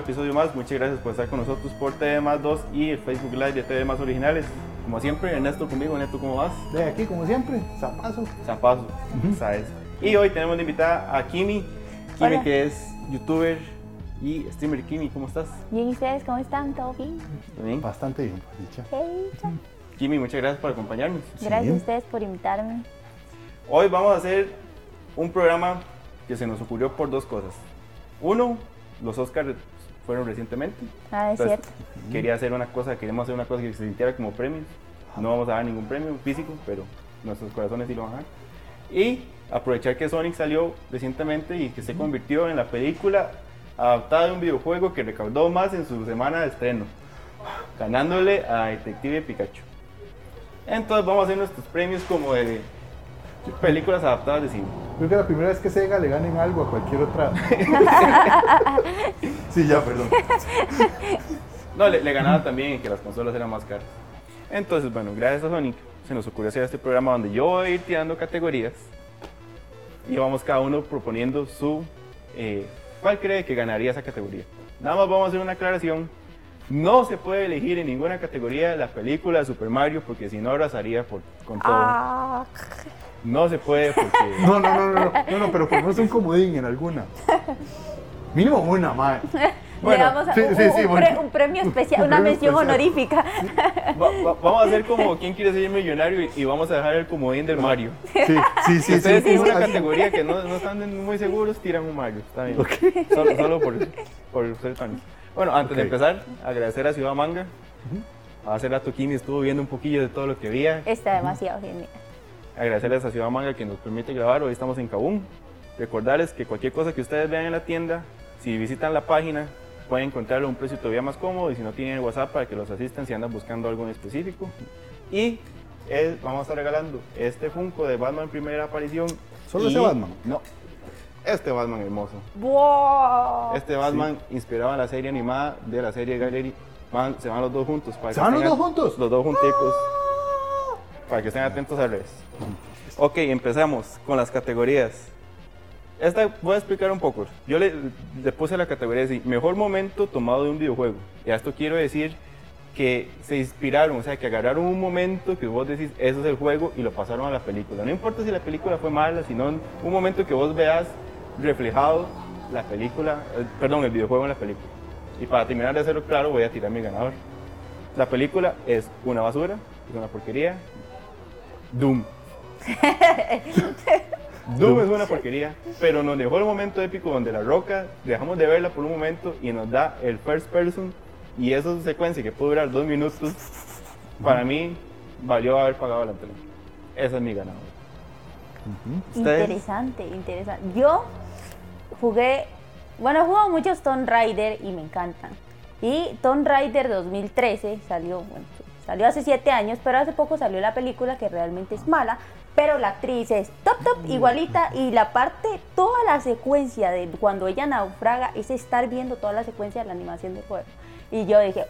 Episodio más. Muchas gracias por estar con nosotros por TV Más 2 y el Facebook Live de TV Más Originales. Como siempre, Ernesto conmigo. Ernesto, ¿cómo vas? De aquí, como siempre, zapazo. Zapazo, ¿sabes? Y hoy tenemos de invitada a Kimi. Kimi, Hola. que es youtuber y streamer. Kimi, ¿cómo estás? Bien, ¿y ustedes cómo están? ¿Todo bien? ¿Bien? Bastante bien, por dicha. Kimi, muchas gracias por acompañarnos. Gracias a ustedes por invitarme. Hoy vamos a hacer un programa que se nos ocurrió por dos cosas. Uno, los Oscars fueron recientemente. Ah, es Entonces, cierto. quería hacer una cosa, queríamos hacer una cosa que se sintiera como premios. No vamos a dar ningún premio físico, pero nuestros corazones sí lo van a dar. Y aprovechar que Sonic salió recientemente y que se convirtió en la película adaptada de un videojuego que recaudó más en su semana de estreno, ganándole a Detective Pikachu. Entonces vamos a hacer nuestros premios como de películas adaptadas de cine. Creo que la primera vez que Sega le ganen algo a cualquier otra. sí, ya, perdón. No, le, le ganaba también en que las consolas eran más caras. Entonces, bueno, gracias a Sonic se nos ocurrió hacer este programa donde yo voy a ir tirando categorías y vamos cada uno proponiendo su... eh, ¿Cuál cree que ganaría esa categoría? Nada más vamos a hacer una aclaración. No se puede elegir en ninguna categoría la película de Super Mario porque si no arrasaría por, con todo. Ah, No se puede porque... No, no, no, no, no, no, no, pero por no un comodín en alguna. Mínimo una, madre. Bueno, le damos a- sí, un, sí, sí, un bueno. pre- un premio especial, Un una premio mención especial. honorífica. Va- va- vamos a hacer como quién quiere ser millonario y, y vamos a dejar el comodín del Mario. Sí, sí, sí. Si ustedes sí, tienen sí, una sí. categoría que no, no están muy seguros, tiran un Mario. Está bien. Solo, solo por, por ser tan. Bueno, antes de empezar, agradecer a Ciudad Manga. Hace rato Kimi estuvo viendo un poquillo de todo lo que había. Está demasiado genial. Agradecerles a Ciudad Manga que nos permite grabar. Hoy estamos en Kabum. Recordarles que cualquier cosa que ustedes vean en la tienda, si visitan la página, pueden encontrarlo a un precio todavía más cómodo. Y si no tienen el WhatsApp para que los asistan si andan buscando algo en específico. Y vamos a estar regalando este Funko de Batman primera aparición. ¿Solo y- ese Batman? No. Este Batman hermoso. ¡Wow! Este Batman inspirado en la serie animada de la serie Gallery. Van- se van los dos juntos. Para ¿Se que van los dos juntos? Los dos junticos. Para que estén atentos al revés. Ok, empezamos con las categorías. Esta voy a explicar un poco. Yo le, le puse la categoría así, mejor momento tomado de un videojuego. Y a esto quiero decir que se inspiraron, o sea, que agarraron un momento que vos decís, eso es el juego, y lo pasaron a la película. No importa si la película fue mala, sino un momento que vos veas reflejado la película, eh, perdón, el videojuego en la película. Y para terminar de hacerlo claro, voy a tirar mi ganador. La película es una basura, es una porquería. Doom. Doom es una porquería, pero nos dejó el momento épico donde la roca dejamos de verla por un momento y nos da el first person y esa secuencia que puede durar dos minutos, para mí valió haber pagado la entrada. Esa es mi ganador. ¿Ustedes? Interesante, interesante. Yo jugué, bueno, he jugado muchos Tomb Raider y me encantan. Y Tomb Raider 2013 salió, bueno, salió hace 7 años, pero hace poco salió la película que realmente es mala, pero la actriz es top top igualita y la parte, toda la secuencia de cuando ella naufraga es estar viendo toda la secuencia de la animación del juego. Y yo dije,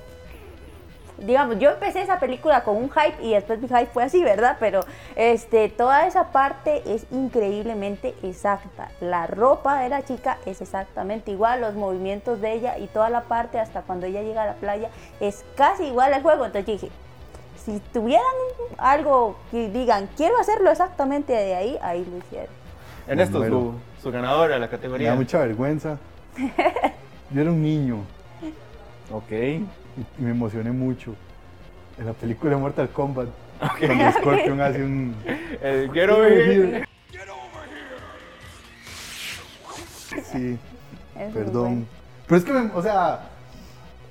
digamos, yo empecé esa película con un hype y después mi hype fue así, ¿verdad? Pero este, toda esa parte es increíblemente exacta. La ropa de la chica es exactamente igual, los movimientos de ella y toda la parte hasta cuando ella llega a la playa es casi igual al juego. Entonces yo dije, si tuvieran algo que digan, quiero hacerlo exactamente de ahí, ahí lo hicieron. Ernesto, su, su ganadora de la Me categoría. da mucha vergüenza. Yo era un niño Ok. y y me emocioné mucho. En la película de Mortal Kombat, cuando Scorpion hace un. El Get Over Here. Sí, Es perdón. bueno. Pero es que, me- o sea,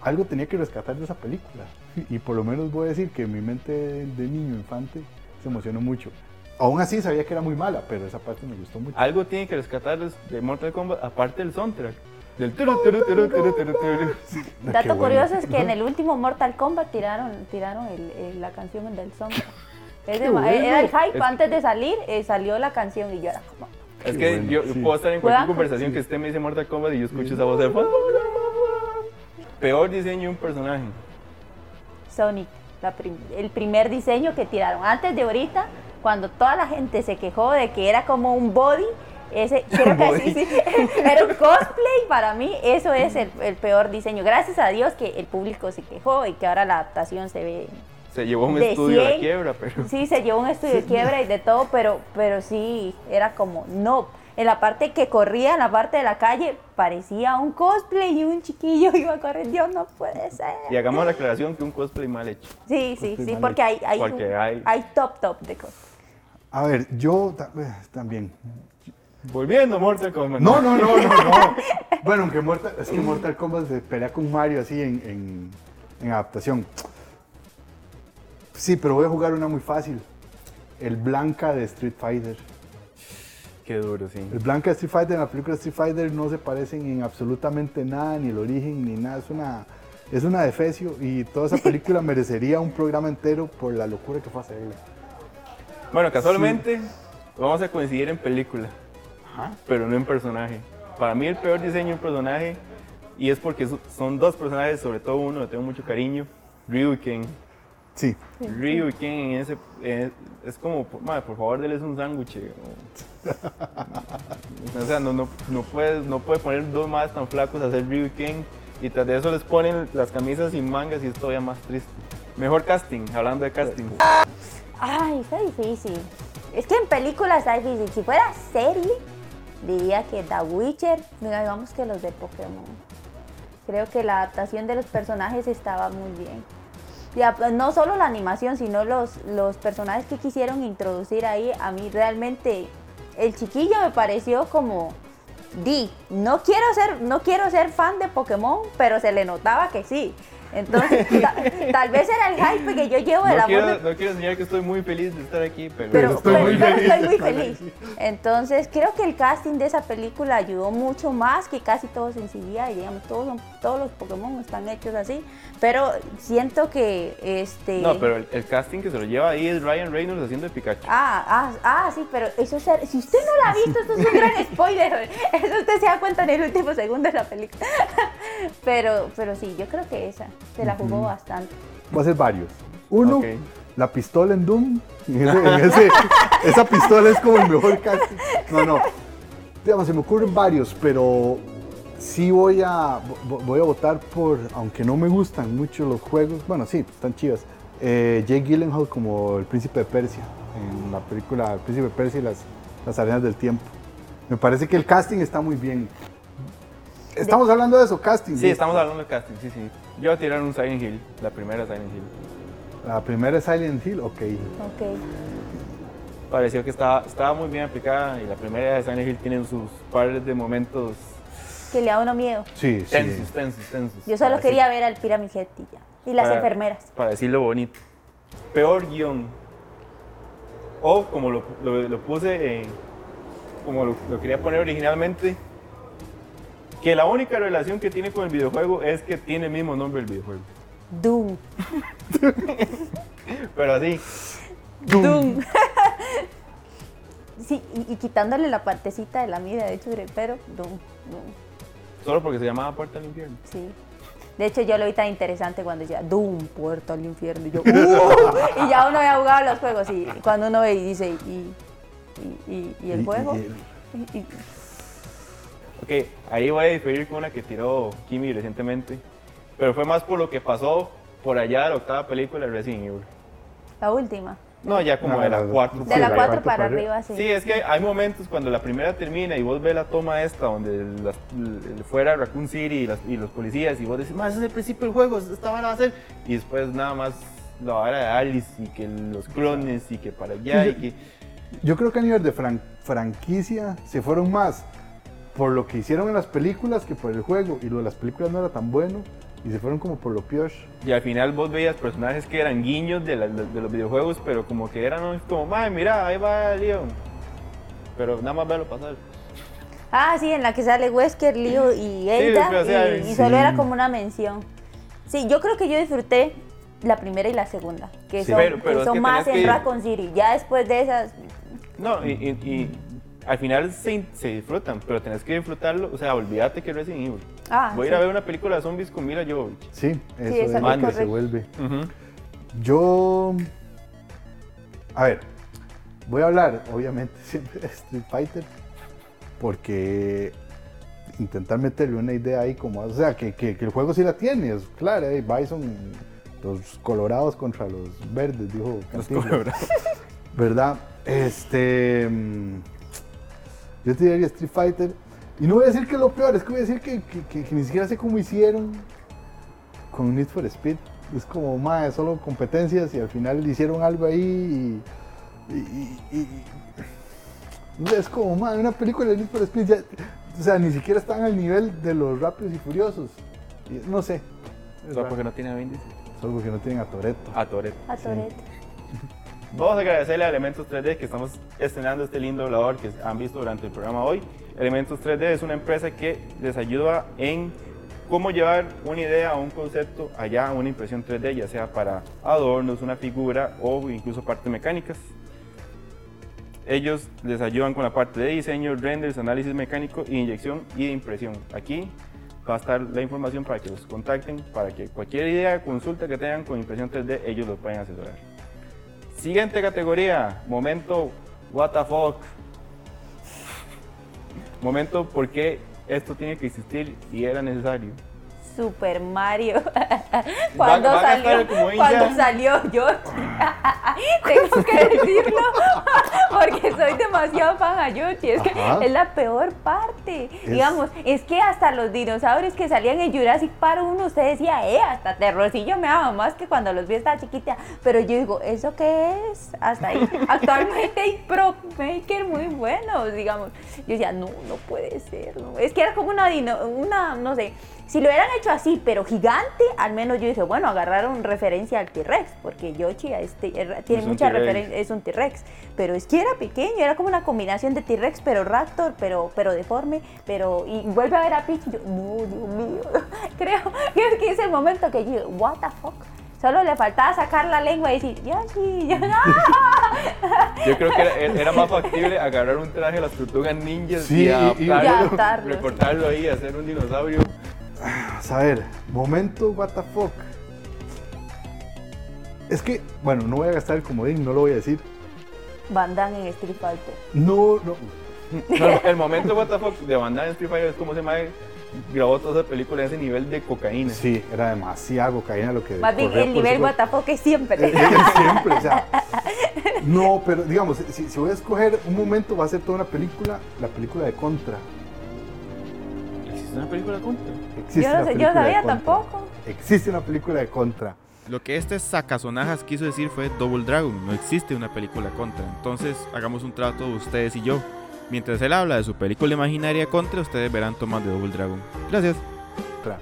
algo tenía que rescatar de esa película. Y por lo menos voy a decir que mi mente de niño, infante, se emocionó mucho. Aún así sabía que era muy mala, pero esa parte me gustó mucho. Algo tiene que rescatar de- de Mortal Kombat, aparte del soundtrack. Del turu, turu, turu, turu, turu, turu. Qué Dato bueno. curioso es que en el último Mortal Kombat tiraron, tiraron el- el- la canción del soundtrack. Es de- bueno. Era el hype, Es- antes de salir eh, salió la canción y yo era como... Es Qué que bueno, yo sí. puedo estar en cualquier con- conversación que esté me dice Mortal Kombat y yo escucho esa voz de. Peor diseño de un personaje. Sonic, la prim- el primer diseño que tiraron. Antes de ahorita, cuando toda la gente se quejó de que era como un body, ese creo que Body. sí, sí, era un cosplay, para mí eso es el, el peor diseño. Gracias a Dios que el público se quejó y que ahora la adaptación se ve... Se llevó un De estudio a la 100. quiebra, pero. Sí, se llevó un estudio de quiebra y de todo, pero, pero sí, era como, no. En la parte que corría, en la parte de la calle, parecía un cosplay y un chiquillo iba corriendo. Dios, no puede ser. Y hagamos la aclaración que un cosplay mal hecho. Sí, sí, Cosplay sí, porque hay, hay, Porque un- hay- hay top, top de cosas. A ver, yo eh, también. Volviendo a Mortal Kombat. No, no, no, no, no. Bueno, aunque Mortal, es que Mortal Kombat se pelea con Mario así en, en- en adaptación. Sí, pero voy a jugar una muy fácil. El Blanca de Street Fighter. Qué duro, sí. El Blanca Street Fighter en la película Street Fighter no se parecen en absolutamente nada, ni el origen, ni nada. Es una, es una defecio y toda esa película merecería un programa entero por la locura que fue hacerla. Bueno, casualmente vamos a coincidir en película, Ajá. pero no en personaje. Para mí el peor diseño de un personaje, y es porque so- son dos personajes, sobre todo uno, le tengo mucho cariño, Ryu y Ken. Sí, Ryu y Ken en ese, eh, es como, madre, por favor, déles un sándwich. O, o sea, no, no, no, puedes, no puedes poner dos más tan flacos a hacer Ryu y Ken, y tras de eso les ponen las camisas sin mangas y es todavía más triste. Mejor casting, hablando de casting. Ay, está difícil. Es que en películas está difícil. Si fuera serie, diría que The Witcher, mira, digamos que los de Pokémon. Creo que la adaptación de los personajes estaba muy bien. Ya, pues, no solo la animación, sino los, los personajes que quisieron introducir ahí. A mí realmente el chiquillo me pareció como di. No quiero ser, no quiero ser fan de Pokémon, pero se le notaba que sí. Entonces, ta- tal vez era el hype que yo llevo No amor quiero, de no quiero enseñar que estoy muy feliz de estar aquí, pero, pero, estoy pero- muy pero feliz. estoy muy feliz. Entonces, creo que el casting de esa película ayudó mucho más que casi todos en CGI. Digamos, todos, son- todos los Pokémon están hechos así. Pero siento que este. No, pero el, el casting que se lo lleva ahí es Ryan Reynolds haciendo de Pikachu. Ah, ah, ah, sí, pero eso es, si usted no la ha visto, esto es un gran spoiler. Eso usted se da cuenta en el último segundo de la película. Pero, pero sí, yo creo que esa se la jugó bastante. va a ser varios. Uno, Ok. la pistola en Doom. En ese- en ese- esa pistola es como el mejor casting. No, no. Digamos, se me ocurren varios, pero sí voy a, vo- voy a votar por, aunque no me gustan mucho los juegos, bueno, sí, están chivas. Eh, Jake Gyllenhaal como el príncipe de Persia, en la película El príncipe de Persia y las, las arenas del tiempo. Me parece que el casting está muy bien. Estamos hablando de eso, casting. Sí, estamos hablando de casting, sí, sí. Yo voy a tirar un Silent Hill, la primera Silent Hill. La primera es Silent Hill, ok. Ok. Pareció que estaba, estaba muy bien aplicada y la primera de Silent Hill tiene sus pares de momentos Que le da uno miedo. Sí, sí. tensos, tensos, tensos. Yo solo Para quería decir- ver al Pyramid Head y ya. Y las para- enfermeras. Para decirlo bonito. Peor guion. O como lo, lo- lo puse, como lo, lo quería poner originalmente, que la única relación que tiene con el videojuego es que tiene el mismo nombre el videojuego. Doom. Pero así, Doom. sí, y, y quitándole la partecita de la mira de hecho, pero Doom, Doom, solo porque se llamaba Puerta al Infierno. sí. De hecho, yo lo vi tan interesante cuando decía Doom, puerta al infierno. Y yo, "Uh", y ya uno había jugado los juegos. Y cuando uno ve y dice, ¿y, y, y- y el juego? y- Ok, ahí voy a diferir con una que tiró Kimi recientemente. Pero fue más por lo que pasó por allá de la octava película de Resident Evil. la última. No, ya como No, de la la- 4. De la la 4 cuatro para para arriba, sí. Sí, es que hay momentos cuando la primera termina y vos ves la toma esta donde las- fuera Raccoon City y, las- y los policías y vos decís, más es el principio del juego, esta vara va a ser. Y después nada más la vara de Alice y que los clones y que para allá y que... Yo creo que a nivel de fran- franquicia se fueron más por lo que hicieron en las películas que por el juego. Y lo de las películas no era tan bueno. Y se fueron como por lo peor. Y al final vos veías personajes que eran guiños de, la- de los videojuegos, pero como que eran como, madre, mira, ahí va Leon. Pero nada más verlo pasar. Ah, sí, en la que sale Wesker, Leo y o sea, y, y sí. solo era como una mención. Sí, yo creo que yo disfruté la primera y la segunda, que Sí. son, Pero- que pero es son que más en que- Raccoon City. Ya después de esas, No, y, y- y al final se, se disfrutan, pero tenés que disfrutarlo. O sea, olvídate que Resident Evil. Ah, Voy a ir sí. a ver una película de zombies con Mila Jovovich. Sí, eso eso es es lo que se vuelve. Yo. A ver, voy a hablar, obviamente, siempre de Street Fighter, porque intentar meterle una idea ahí como, o sea, que, que- que el juego sí la tiene, es claro, eh, Bison, los colorados contra los verdes, dijo Los Cantinflas. colorados. ¿Verdad? Este. mm, Yo te diría Street Fighter. Y no voy a decir que es lo peor, es que voy a decir que, que- que- que ni siquiera sé cómo hicieron con Need for Speed. Es como, más solo competencias y al final hicieron algo ahí y. y- es como, más una película de Need for Speed ya. O sea, ni siquiera están al nivel de los Rápidos y Furiosos. Y no sé. Solo porque no tiene a Diesel. Solo porque no tienen a Toreto. A Toretto. a Toretto. Vamos a agradecerle a Elementos 3D que estamos estrenando este lindo volador que han visto durante el programa hoy. Elementos 3D es una empresa que les ayuda en cómo llevar una idea o un concepto allá a una impresión 3D, ya sea para adornos, una figura o incluso partes mecánicas. Ellos les ayudan con la parte de diseño, renders, análisis mecánico, inyección y impresión. Aquí va a estar la información para que los contacten, para que cualquier idea, consulta que tengan con impresión 3D, ellos los pueden asesorar. Siguiente categoría, momento what the fuck. Momento por qué esto tiene que existir y era necesario. Super Mario. cuando va salió, cuando salió Yoshi. Tengo que decirlo porque soy demasiado fan a Yoshi. Es que es la peor parte. Es- Digamos, es que hasta los dinosaurios que salían en Jurassic Park 1, usted decía, eh, hasta terrorcillo me daba más que cuando los vi estaba chiquita. Pero yo digo, ¿eso qué es? Hasta ahí. Actualmente hay pro maker muy buenos, digamos. Yo decía, no, no puede ser. no". Es que era como una, dino- una, no sé, si lo hubieran hecho así, pero gigante, al menos yo dije, bueno, agarraron referencia al T-Rex, porque Yoshi este, era- tiene mucha T-Rex. referencia, es un T-Rex, pero es que era pequeño, era como una combinación de T-Rex, pero Raptor, pero, pero deforme, pero, y vuelve a ver a Peach, y yo, no, Dios mío, creo que es, que es el momento que yo what the fuck, solo le faltaba sacar la lengua y decir, Yoshi, yo, no. Yo creo que era, era más factible agarrar un traje de las tortugas ninjas Sí, y y- adaptarlo, y adaptarlo, sí. recortarlo ahí, hacer un dinosaurio. A ver, momento what the fuck. Es que, bueno, no voy a gastar el comodín, no lo voy a decir. Van Damme en Street Fighter. No, no. No, el momento what the fuck de Van Damme en Street Fighter es como se mae grabó toda esa película a ese nivel de cocaína. Sí, era demasiado cocaína lo que. Más bien, el nivel su what cuerpo. the fuck es siempre. Eh, eh, Siempre, o sea. No, pero digamos, si, si voy a escoger un momento, va a ser toda una película, la película de Contra. ¿Existe una película contra? Existe Yo no sé, yo de sabía Contra. tampoco. Existe una película de Contra. Lo que este sacazonajas quiso decir fue Double Dragon, no existe una película contra. Entonces hagamos un trato ustedes y yo. Mientras él habla de su película imaginaria contra, ustedes verán tomas de Double Dragon. Gracias. Claro.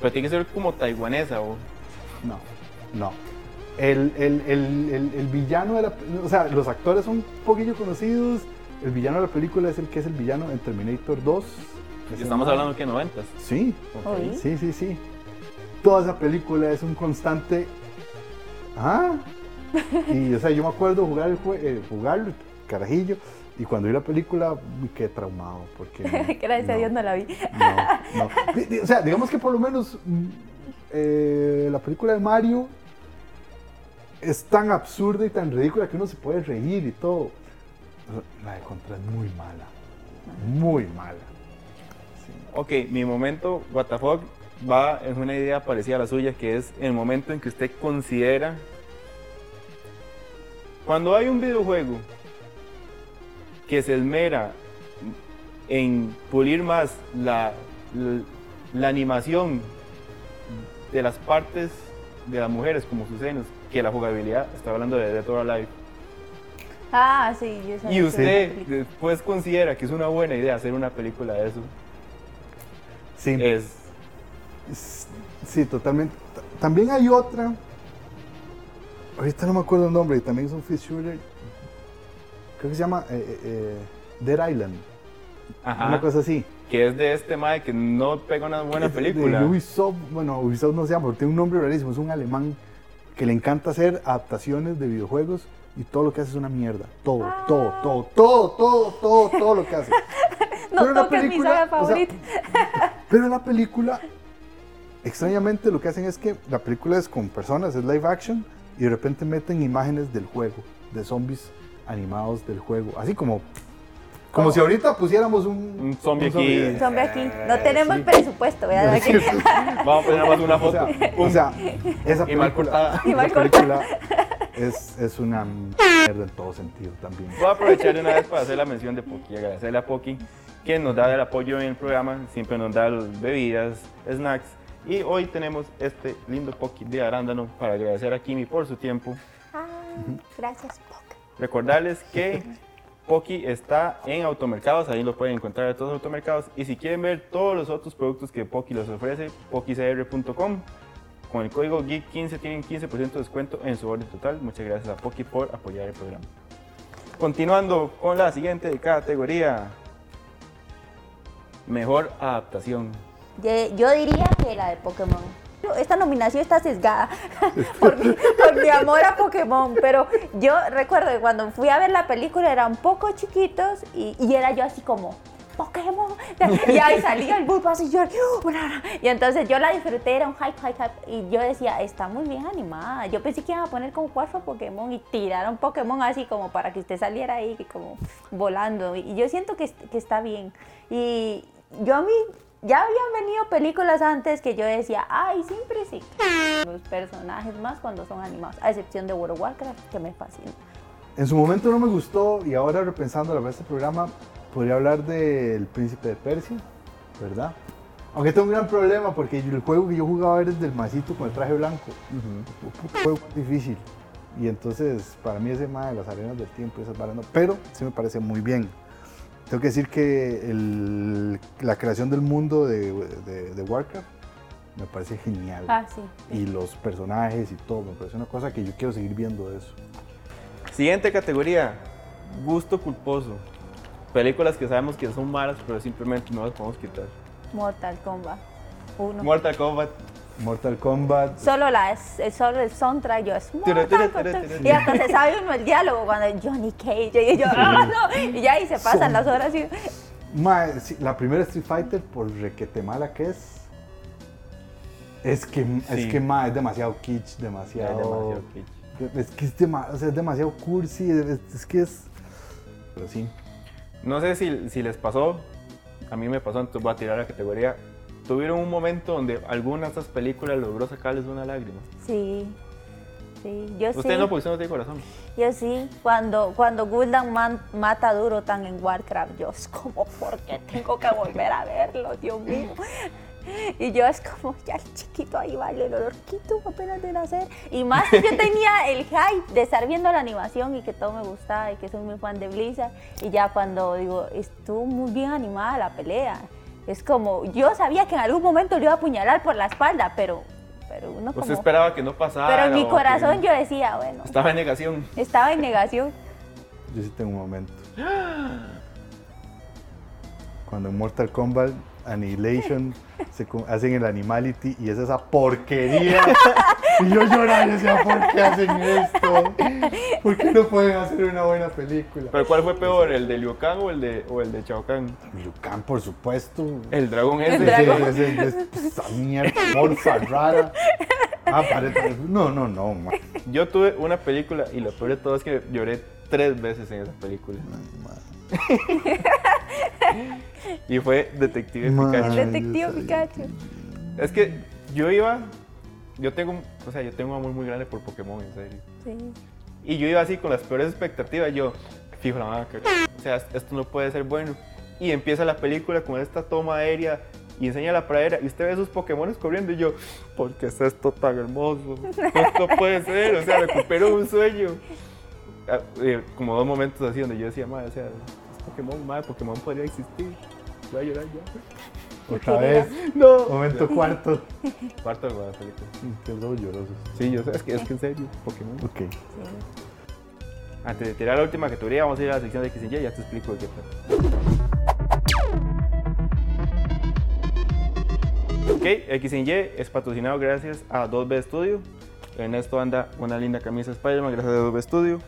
Pero tiene que ser como taiwanesa o... No, no. El, el, el, el, el villano de la. O sea, los actores son un poquillo conocidos. El villano de la película es el que es el villano en Terminator 2. Ese Estamos hablando que noventas. Sí, Oí. sí, sí, sí. Toda esa película es un constante. Ah. Y, o sea, yo me acuerdo jugar el eh, jugarlo, carajillo. Y cuando vi la película, me quedé traumado. Porque. Gracias a Dios no la vi. No, no. O sea, digamos que por lo menos mm, eh, la película de Mario es tan absurda y tan ridícula que uno se puede reír y todo. La de Contra es muy mala. Muy mala. Ok, mi momento what the fuck va en una idea parecida a la suya, que es el momento en que usted considera... Cuando hay un videojuego que se esmera en pulir más la, la, la animación de las partes de las mujeres, como sus senos, que la jugabilidad, está hablando de Dead or Alive. Ah, sí, yo sabía Y usted después considera que es una buena idea hacer una película de eso. Sí. Es Sí, totalmente. También hay otra. Ahorita no me acuerdo el nombre, también es un fish shooter. Creo que se llama eh, eh, eh, Dead Island. Ajá. Una cosa así. Que es de este mae que no pega una buena Es película. De Ubisoft, bueno, Ubisoft no se llama, pero tiene un nombre rarísimo. Es un alemán que le encanta hacer adaptaciones de videojuegos y todo lo que hace es una mierda. Todo, todo, todo, todo, todo, todo, todo lo que hace. No Pero toques mi película, saga o sea, favorita. Pero en la película, extrañamente lo que hacen es que la película es con personas, es live action, y de repente meten imágenes del juego, de zombies animados del juego. Así como, como si ahorita pusiéramos un, Un zombie aquí. Zombie aquí. No Eh, tenemos sí. presupuesto, ¿verdad? Sí. Vamos a poner más una O foto. sea, o sea, esa Y mal película, cortada. Y mal esa película es, es una mierda en todo sentido también. Voy a aprovechar de una vez para hacer la mención de Poki agradecerle a Poki que nos da el apoyo en el programa, siempre nos da las bebidas, snacks. Y hoy tenemos este lindo Poki de arándano para agradecer a Kimi por su tiempo. Ah, gracias, Poc. Recordarles que Poki está en automercados, ahí lo pueden encontrar en todos los automercados. Y si quieren ver todos los otros productos que Poki les ofrece, pokicr.com. Con el código GEEK15 tienen 15% de descuento en su orden total. Muchas gracias a Poki por apoyar el programa. Continuando con la siguiente categoría. Mejor adaptación. Yo diría que la de Pokémon. Esta nominación está sesgada por, mi, amor a Pokémon, pero yo recuerdo que cuando fui a ver la película eran poco chiquitos y, era yo así como, Pokémon. Y ahí salía el Bulbasaur y yo, "Una". y entonces yo la disfruté, era un hype, hype, hype. Y yo decía, está muy bien animada. Yo pensé que iban a poner como cuatro Pokémon y tiraron Pokémon así como para que usted saliera ahí como volando. Y yo siento que, que está bien. Y yo a mí, ya habían venido películas antes que yo decía, ay, siempre sí. Los personajes más cuando son animados, a excepción de World of Warcraft, que me fascina. En su momento no me gustó y ahora repensando la este programa, podría hablar del Príncipe de Persia, ¿verdad? Aunque tengo un gran problema porque el juego que yo jugaba era el del masito con el traje blanco. Un juego difícil. Y entonces, para mí ese más de las arenas del tiempo, esas varas no, pero sí me parece muy bien. Tengo que decir que el- la creación del mundo de, de- de Warcraft me parece genial. Ah, sí. Y los personajes y todo, me parece una cosa que yo quiero seguir viendo de eso. Siguiente categoría, gusto culposo. Películas que sabemos que son malas, pero simplemente no las podemos quitar. Mortal Kombat 1. Mortal Kombat. Mortal Kombat, Solo, las, eh, solo el soundtrack yo es Mortal tira, tira, tira. Y hasta se sabe uno el diálogo cuando Johnny Cage y yo, ah, no, y ya y se pasan las horas y Ma, sí, la primera Street Fighter, por requete mala que es, es que, Sí. es que ma, es demasiado kitsch, demasiado... demasiado kitsch. Es que es, dema- o sea, es demasiado cursi, es, es que es... Pero sí. No sé si, si les pasó, a mí me pasó, entonces voy a tirar la categoría. ¿Tuvieron un momento donde alguna de estas películas logró sacarles una lágrima? Sí, sí, yo sí. Usted no, usted no tiene corazón. Yo sí, cuando, cuando Gul'dan man- mata a Durotan en Warcraft, yo es como, ¿por qué tengo que volver a verlo, Dios mío? Y yo es como, ya el chiquito ahí vale, el olorquito apenas de nacer. Y más que yo tenía el hype de estar viendo la animación y que todo me gustaba y que soy muy fan de Blizzard. Y ya cuando digo, estuvo muy bien animada la pelea. Es como, yo sabía que en algún momento le iba a apuñalar por la espalda, pero, pero uno Usted como... esperaba que no pasara. Pero en mi que corazón yo decía, bueno, Estaba en negación. estaba en negación. Yo sí tengo un momento. Cuando en Mortal Kombat Annihilation se hacen el Animality y es esa porquería. y yo lloraba y decía, ¿por qué hacen esto? ¿Por qué no pueden hacer una buena película? ¿Pero cuál fue peor, el de Liu Kang o el de, o el de Shao Kahn? Liu Kang, por supuesto. El dragón ese. El dragón. Ese- ese- esa mierda, morfa rara. Ah, parece- no, no, no, man. Yo tuve una película y lo peor de todo es que lloré tres veces en esa película. y fue Detective Man. Pikachu. Detective. Pikachu. Es que yo iba, yo tengo, un- o sea, yo tengo un amor muy grande por Pokémon, en serio. Sí. Y yo iba así con las peores expectativas, yo, fijo, la cagar. O sea, esto no puede ser bueno. Y empieza la película con esta toma aérea y enseña la pradera y usted ve a esos Pokémon corriendo y yo, ¿por qué es esto tan hermoso? Esto puede ser, o sea, recupero un sueño. Ah, eh, como dos momentos así donde yo decía, madre, o sea, es Pokémon, madre, Pokémon podría existir. Voy a llorar ya. Otra vez. No. Momento cuarto. Cuarto de la película. Qué dos llorosos. Sí, yo sé, es que, es que en serio, Pokémon. Ok. Sí. Antes de tirar la última categoría, vamos a ir a la sección de X y Y, ya te explico de qué trata. Ok, X y Y es patrocinado gracias a 2B Studio. Ernesto anda una linda camisa de Spider-Man gracias a 2B Studio.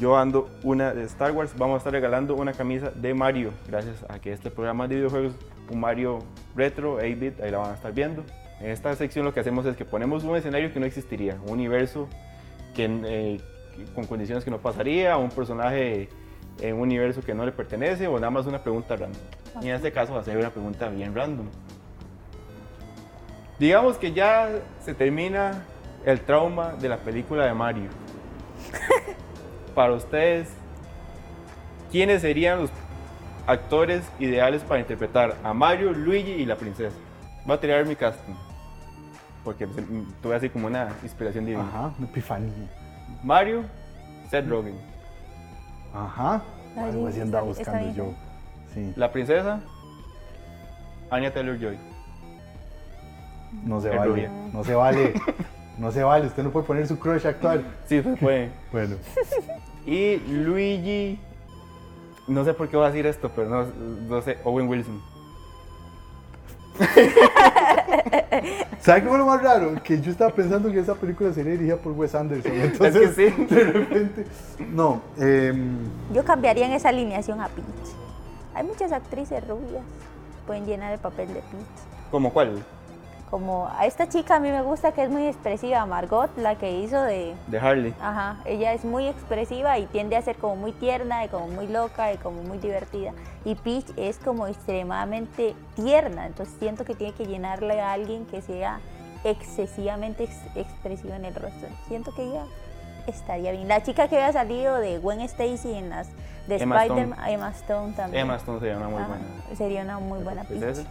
Yo ando una de Star Wars. Vamos a estar regalando una camisa de Mario gracias a que este programa de videojuegos, un Mario retro, 8-bit, ahí la van a estar viendo. En esta sección lo que hacemos es que ponemos un escenario que no existiría, un universo eh, con condiciones que no pasaría, un personaje en un universo que no le pertenece o nada más una pregunta random. Y en este caso va a ser una pregunta bien random. Digamos que ya se termina el trauma de la película de Mario. Para ustedes, ¿quiénes serían los actores ideales para interpretar a Mario, Luigi y la princesa? Voy a tirar mi casting. Porque mm, tuve así como una inspiración divina. Ajá, una epifanía. Mario, Seth Rogen. Ajá. Ah, Algo sí, así andaba buscando yo. Sí, La princesa, Anya Taylor-Joy. no se vale. rubia. No se vale. No se vale. Usted no puede poner su crush actual. Sí, se puede. Bueno. Y Luigi, no sé por qué voy a decir esto, pero no, no sé, Owen Wilson. ¿Sabe qué fue lo más raro? Que yo estaba pensando que esa película sería dirigida por Wes Anderson. Entonces, que sí. de repente. No, em, Yo cambiaría en esa alineación a Peach. Hay muchas actrices rubias que pueden llenar el papel de Peach. ¿Cómo cuál? Como a esta chica a mí me gusta que es muy expresiva, Margot, la que hizo de... De Harley. Ajá, ella es muy expresiva y tiende a ser como muy tierna y como muy loca y como muy divertida. Y Peach es como extremadamente tierna, entonces siento que tiene que llenarle a alguien que sea excesivamente ex- expresivo en el rostro. Siento que ella estaría bien. La chica que había salido de Gwen Stacy en las de Spider-Man, Emma Stone también. Emma Stone sería una muy Ajá, buena. Sería una muy buena Peach.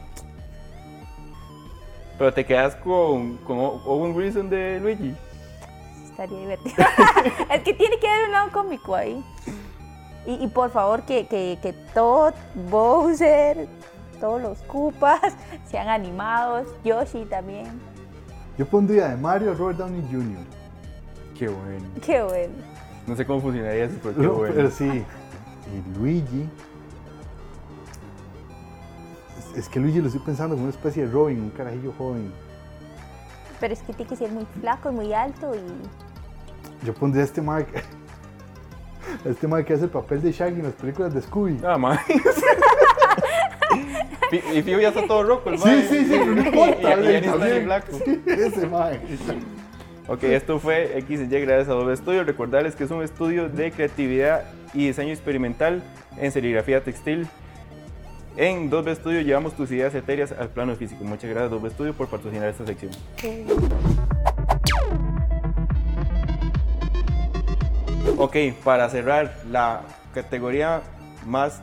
Pero te quedas con, con Owen Wilson de Luigi. Estaría divertido. es que tiene que haber un lado cómico ahí. Y, y por favor, que, que, que Todd, Bowser, todos los Koopas sean animados. Yoshi también. yo pondría de Mario a Robert Downey Jr. Qué bueno. Qué bueno. No sé cómo funcionaría eso, pero qué No, bueno. Pero sí. Y Luigi. Es, es que Luigi lo estoy pensando como una especie de Robin, un carajillo joven. Pero es que tiene que ser muy flaco y muy alto. Y Yo pondría a este Mark. Este Mark que hace el papel de Shaggy en las películas de Scooby. Más. Fi- y Fiu ya está todo rojo, el Sí, sí, sí, pero no importa. Y- y- y está bien blanco. Sí, ese Mark. Ok, esto fue X y Y gracias a Doble Estudio. Recordarles que es un estudio de creatividad y diseño experimental en serigrafía textil. En 2B Studio llevamos tus ideas etéreas al plano físico. Muchas gracias 2B Studio por patrocinar esta sección. Ok, para cerrar, la categoría más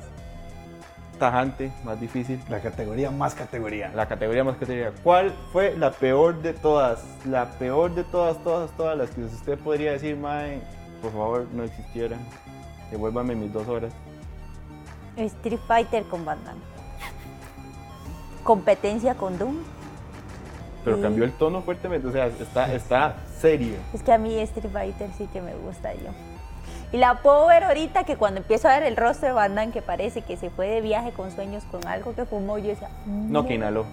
tajante, más difícil, La categoría más categoría. la categoría más categoría. ¿Cuál fue la peor de todas? La peor de todas, todas, todas las que usted podría decir, Mae, por favor, no existieran. Devuélvame mis dos horas. Street Fighter con Van Damme. Competencia con Doom. Pero cambió el tono fuertemente, o sea, está, está serio. Es que a mí Street Fighter sí que me gusta yo. Y la puedo ver ahorita que cuando empiezo a ver el rostro de Van Damme que parece que se fue de viaje con sueños con algo que fumó, yo decía, No, que inhaló.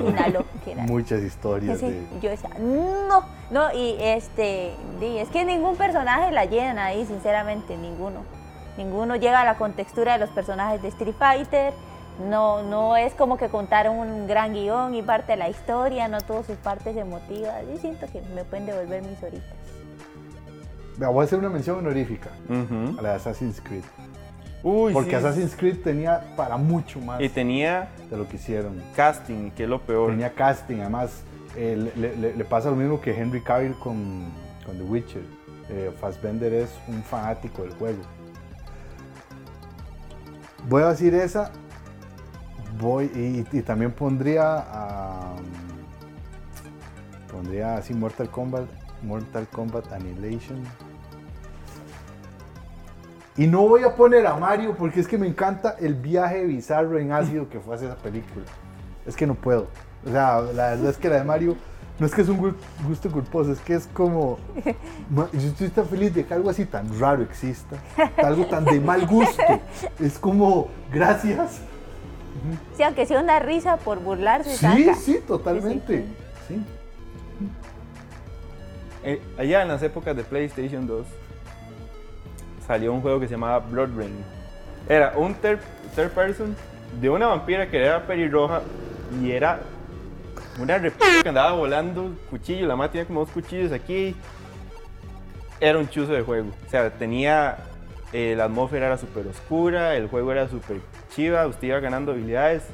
Inhaló, que inhaló. Muchas historias Sí, de. yo decía, no, no, y este, di, es que ningún personaje la llena ahí, sinceramente, ninguno. Ninguno llega a la contextura de los personajes de Street Fighter, no, no es como que contaron un gran guion y parte de la historia, no tuvo sus partes emotivas. Yo siento que me pueden devolver mis horitas. Voy a hacer una mención honorífica a la de Assassin's Creed. Uy, Porque sí. Assassin's Creed tenía para mucho más Y tenía de lo que hicieron. casting, que es lo peor. Tenía casting, además eh, le, le- le pasa lo mismo que Henry Cavill con, con The Witcher. Eh, Fassbender es un fanático del juego. Voy a decir esa. Voy y, también pondría a, pondría así Mortal Kombat, Mortal Kombat Annihilation. Y no voy a poner a Mario porque es que me encanta el viaje bizarro en ácido que fue hacer esa película. es que no puedo. O sea, la verdad es que la de Mario no es que es un gu- gusto culposo, es que es como. Yo estoy tan feliz de que algo así tan raro exista, algo tan de mal gusto. Es como, gracias. Sí, aunque sea una risa por burlarse, Sí, saca. sí, totalmente. Sí. Eh, allá en las épocas de PlayStation 2 salió un juego que se llamaba Blood Rain. Era un third, third person de una vampira que era pelirroja y era una reptil que andaba volando cuchillo. La madre tenía como dos cuchillos aquí. Era un chuzo de juego. O sea, tenía. eh, la atmósfera era súper oscura, el juego era súper chiva, usted iba ganando habilidades.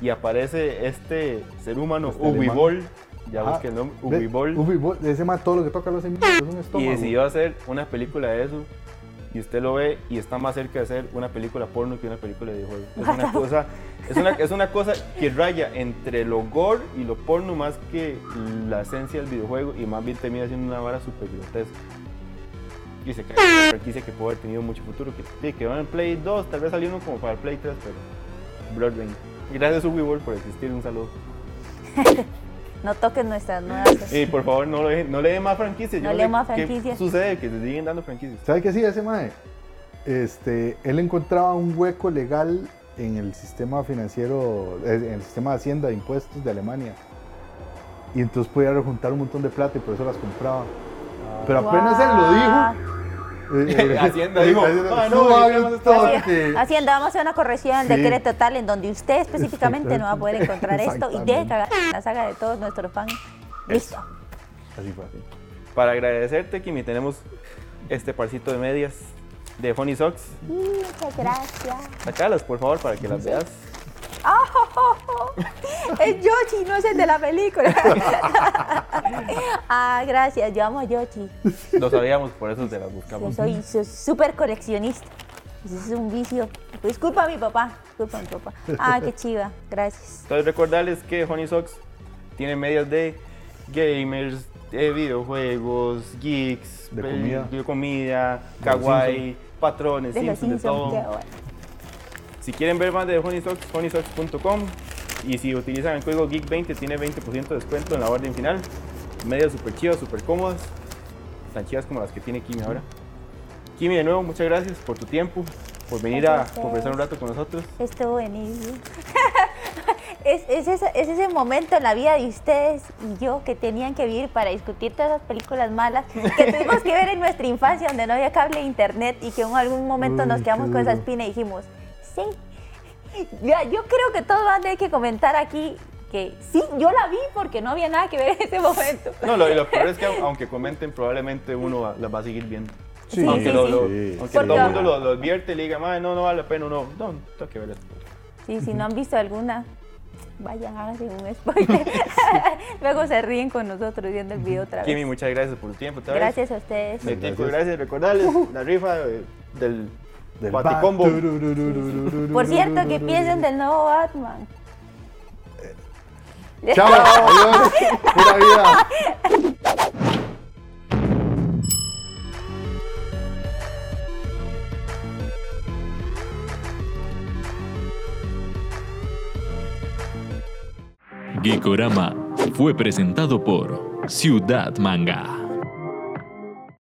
Y aparece este ser humano, Este Ubi alemán. Ball. Ya Ajá. busqué el nombre, Ve- Ubi Ball. Ubi Ball, Ese man todo lo que toca lo hace es un Y estómago. decidió hacer una película de eso. Y usted lo ve y está más cerca de hacer una película porno que una película de videojuego. Es una cosa, es una, es una cosa que raya entre lo gore y lo porno más que la esencia del videojuego y más bien termina siendo una vara súper grotesca. Y se cae una franquicia que puede haber tenido mucho futuro. Que sí, quedó en Play 2, tal vez salió uno como para el Play 3, pero Blood Rain. Gracias a World por existir, un saludo. No toquen nuestras nuevas. Y por favor, no, dejen- no le den más franquicias. No Yo le den más qué franquicias. sucede? Que se siguen dando franquicias. ¿Sabe qué hacía ese mae? Este, él encontraba un hueco legal en el sistema financiero, eh, en el sistema de hacienda de impuestos de Alemania. Y entonces podía rejuntar un montón de plata y por eso las compraba. Pero apenas él lo dijo. eh, Hacienda dijo, "Ah, no, suave ¿qué un más está toque". Hacienda, vamos a hacer una corrección del Sí. decreto tal en donde usted específicamente no va a poder encontrar esto y deje cagar la saga de todos nuestros fans. Listo. Así fue así. Para agradecerte, Kimi, tenemos este parcito de medias de Honey Socks. Muchas gracias. Sacalas, por favor, para que las veas. Es Yoshi, no es el de la película. ah, gracias. Yo amo a Yoshi. Lo sabíamos, por eso te las Yo buscamos. soy soy súper coleccionista. Ese es un vicio. Disculpa a mi papá. Disculpa a mi papá. Ah, qué chiva. Gracias. Entonces, recordarles que Honey Socks tiene medias de gamers, de videojuegos, geeks, De comida. de comida, kawaii, patrones, De Simpsons, de todo. Si quieren ver más de Honey Socks, honeysocks.com. Y si utilizan el código GEEK20 tiene 20% de descuento en la orden final. Medias súper chivas, súper cómodas. Tan chivas como las que tiene Kimi ahora. Kimi, de nuevo, muchas gracias por tu tiempo, por venir a Gracias a ustedes. conversar un rato con nosotros. Estuvo buenísimo. es, es, ese, es ese momento en la vida de ustedes y yo que tenían que vivir para discutir todas esas películas malas que tuvimos que ver en nuestra infancia donde no había cable e internet y que en algún momento Uy, nos quedamos con esa espina y dijimos, sí. Ya, yo creo que todos van a tener que comentar aquí que sí, yo la vi porque no había nada que ver en ese momento. No, lo, y lo peor es que aunque comenten, probablemente uno va- las va a seguir viendo. Sí, aunque sí, lo- sí. lo- Sí. aunque todo el mundo lo, lo advierte y le diga, "Mae, no, no vale la pena, no, no, tengo que ver esto. Sí, si no han visto alguna, vayan, háganse un spoiler. Luego se ríen con nosotros viendo el video otra vez. Kimi, muchas gracias por tu tiempo. otra vez. Gracias a ustedes. De tiempo, Gracias. gracias. Recordarles la rifa eh, del, del Baticombo. Por cierto, que piensen del nuevo Batman. Chao, adiós. Pura vida. Geekorama fue presentado por Ciudad Manga.